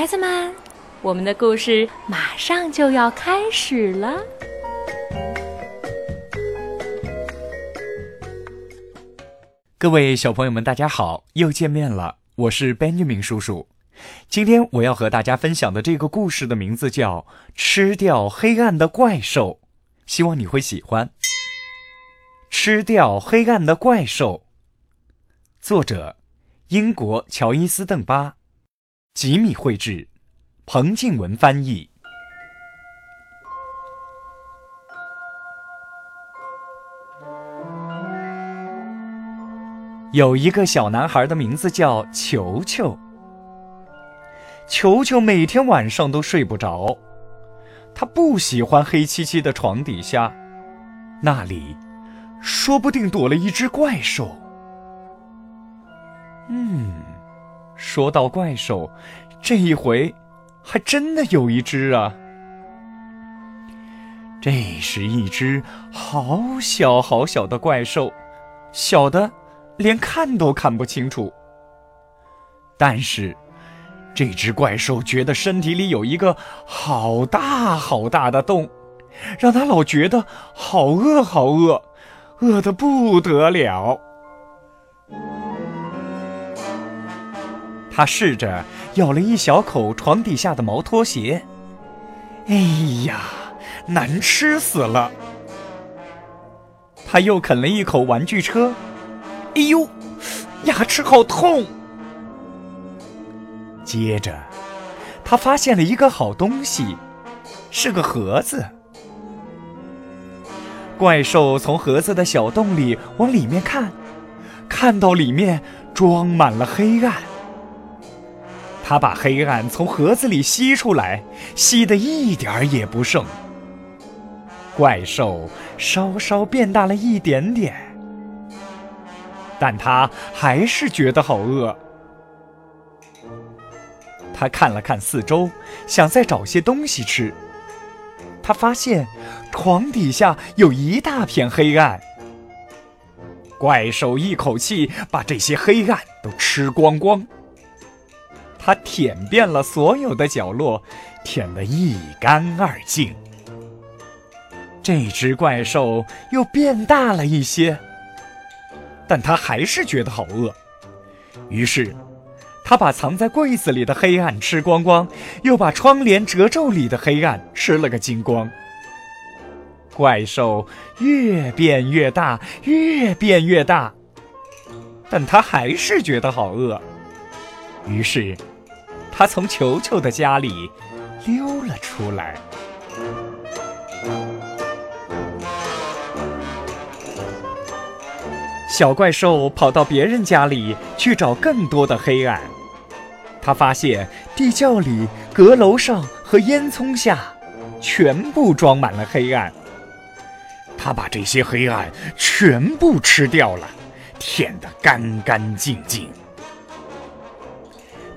孩子们，我们的故事马上就要开始了。各位小朋友们，大家好，又见面了，我是 Benjamin 叔叔。今天我要和大家分享的这个故事的名字叫《吃掉黑暗的怪兽》，希望你会喜欢。吃掉黑暗的怪兽，作者：英国乔伊斯·邓巴，吉米绘制，彭静文翻译。有一个小男孩的名字叫球球。球球每天晚上都睡不着，他不喜欢黑漆漆的床底下，那里说不定躲了一只怪兽。嗯，说到怪兽，这一回还真的有一只啊！这是一只好小好小的怪兽，小的。连看都看不清楚。但是，这只怪兽觉得身体里有一个好大好大的洞，让它老觉得好饿好饿，饿得不得了。他试着咬了一小口床底下的毛拖鞋，哎呀，难吃死了！他又啃了一口玩具车。哎呦，牙齿好痛！接着，他发现了一个好东西，是个盒子。怪兽从盒子的小洞里往里面看，看到里面装满了黑暗。他把黑暗从盒子里吸出来，吸得一点儿也不剩。怪兽稍稍变大了一点点。但他还是觉得好饿。他看了看四周，想再找些东西吃。他发现床底下有一大片黑暗。怪兽一口气把这些黑暗都吃光光。他舔遍了所有的角落，舔得一干二净。这只怪兽又变大了一些。但他还是觉得好饿，于是，他把藏在柜子里的黑暗吃光光，又把窗帘褶皱里的黑暗吃了个精光。怪兽越变越大，越变越大，但他还是觉得好饿，于是，他从球球的家里溜了出来。小怪兽跑到别人家里去找更多的黑暗，他发现地窖里、阁楼上和烟囱下全部装满了黑暗。他把这些黑暗全部吃掉了，舔得干干净净。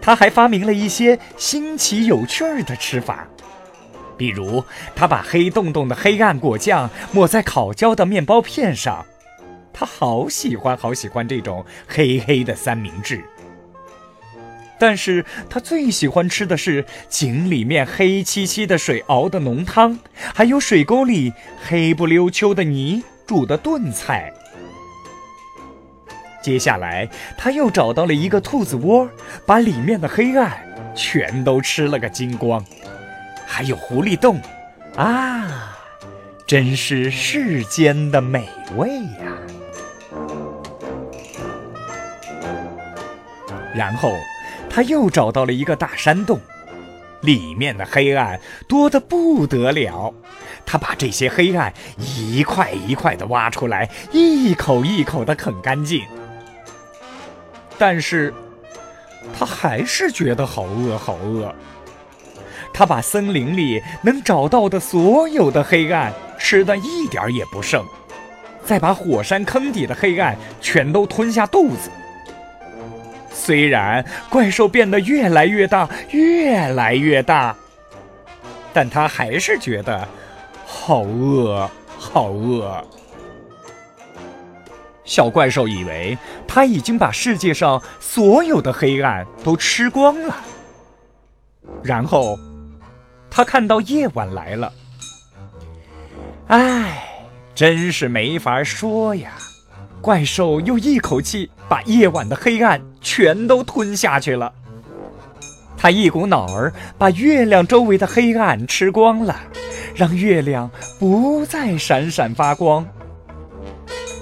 他还发明了一些新奇有趣儿的吃法，比如他把黑洞洞的黑暗果酱抹在烤焦的面包片上。他好喜欢，好喜欢这种黑黑的三明治。但是他最喜欢吃的是井里面黑漆漆的水熬的浓汤，还有水沟里黑不溜秋的泥煮的炖菜。接下来，他又找到了一个兔子窝，把里面的黑暗全都吃了个精光。还有狐狸洞，啊，真是世间的美味呀！然后，他又找到了一个大山洞，里面的黑暗多得不得了。他把这些黑暗一块一块的挖出来，一口一口的啃干净。但是，他还是觉得好饿，好饿。他把森林里能找到的所有的黑暗吃的一点也不剩，再把火山坑底的黑暗全都吞下肚子。虽然怪兽变得越来越大，越来越大，但他还是觉得好饿，好饿。小怪兽以为他已经把世界上所有的黑暗都吃光了，然后，他看到夜晚来了。唉，真是没法说呀！怪兽又一口气把夜晚的黑暗全都吞下去了。他一股脑儿把月亮周围的黑暗吃光了，让月亮不再闪闪发光。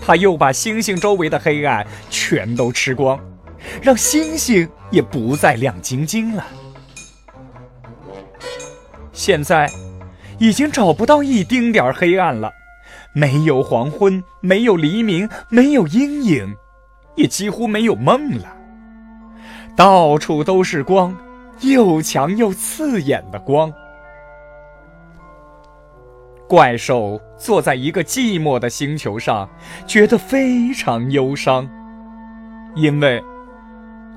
他又把星星周围的黑暗全都吃光，让星星也不再亮晶晶了。现在，已经找不到一丁点儿黑暗了，没有黄昏，没有黎明，没有阴影，也几乎没有梦了。到处都是光，又强又刺眼的光。怪兽坐在一个寂寞的星球上，觉得非常忧伤，因为，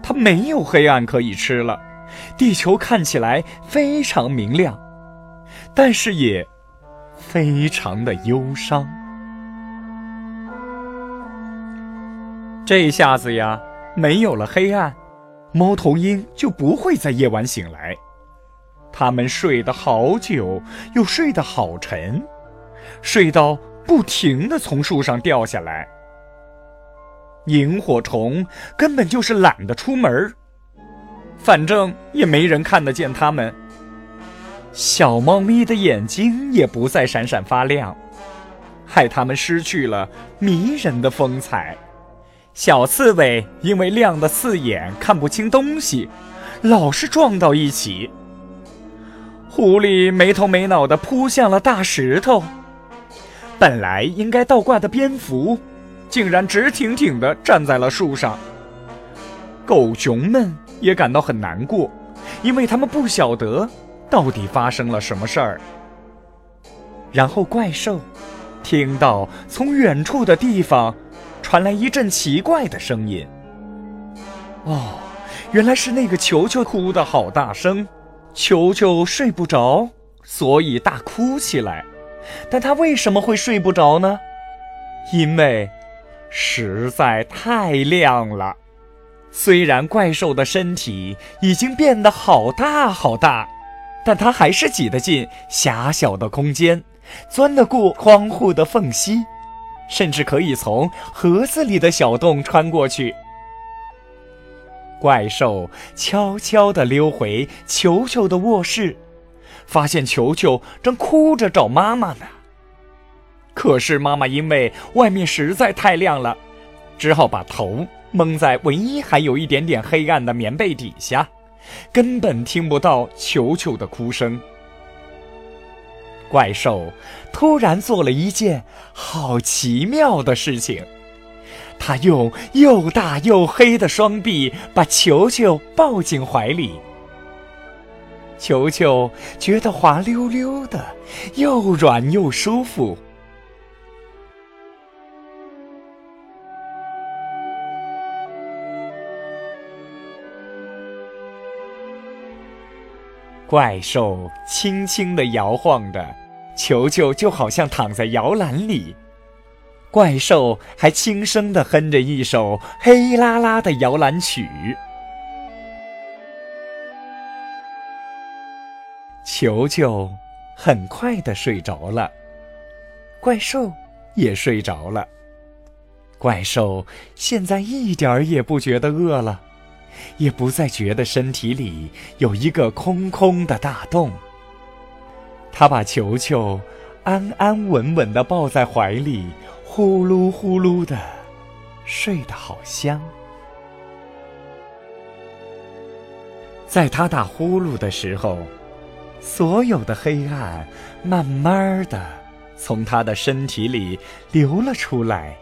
它没有黑暗可以吃了。地球看起来非常明亮。但是也非常的忧伤。这下子呀，没有了黑暗，猫头鹰就不会在夜晚醒来。它们睡得好久，又睡得好沉，睡到不停的从树上掉下来。萤火虫根本就是懒得出门反正也没人看得见它们。小猫咪的眼睛也不再闪闪发亮，害它们失去了迷人的风采。小刺猬因为亮得刺眼，看不清东西，老是撞到一起。狐狸没头没脑地扑向了大石头，本来应该倒挂的蝙蝠，竟然直挺挺地站在了树上。狗熊们也感到很难过，因为他们不晓得。到底发生了什么事儿？然后怪兽听到从远处的地方传来一阵奇怪的声音。哦，原来是那个球球哭得好大声，球球睡不着，所以大哭起来。但他为什么会睡不着呢？因为实在太亮了。虽然怪兽的身体已经变得好大好大。但它还是挤得进狭小的空间，钻得过窗户的缝隙，甚至可以从盒子里的小洞穿过去。怪兽悄悄地溜回球球的卧室，发现球球正哭着找妈妈呢。可是妈妈因为外面实在太亮了，只好把头蒙在唯一还有一点点黑暗的棉被底下。根本听不到球球的哭声。怪兽突然做了一件好奇妙的事情，他用又大又黑的双臂把球球抱进怀里。球球觉得滑溜溜的，又软又舒服。怪兽轻轻地摇晃着，球球就好像躺在摇篮里。怪兽还轻声地哼着一首黑啦啦的摇篮曲。球球很快地睡着了，怪兽也睡着了。怪兽现在一点儿也不觉得饿了。也不再觉得身体里有一个空空的大洞。他把球球安安稳稳地抱在怀里，呼噜呼噜的睡得好香。在他打呼噜的时候，所有的黑暗慢慢的从他的身体里流了出来，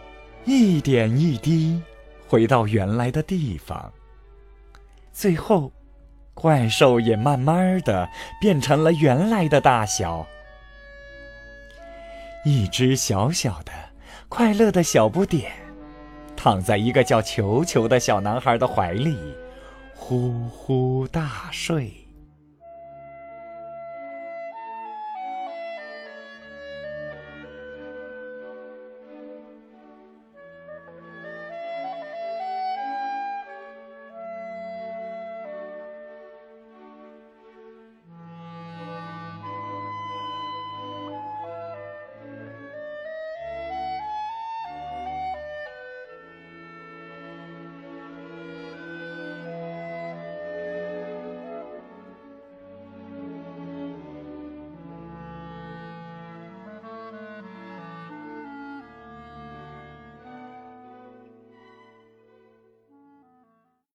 一点一滴回到原来的地方。最后，怪兽也慢慢的变成了原来的大小。一只小小的、快乐的小不点，躺在一个叫球球的小男孩的怀里，呼呼大睡。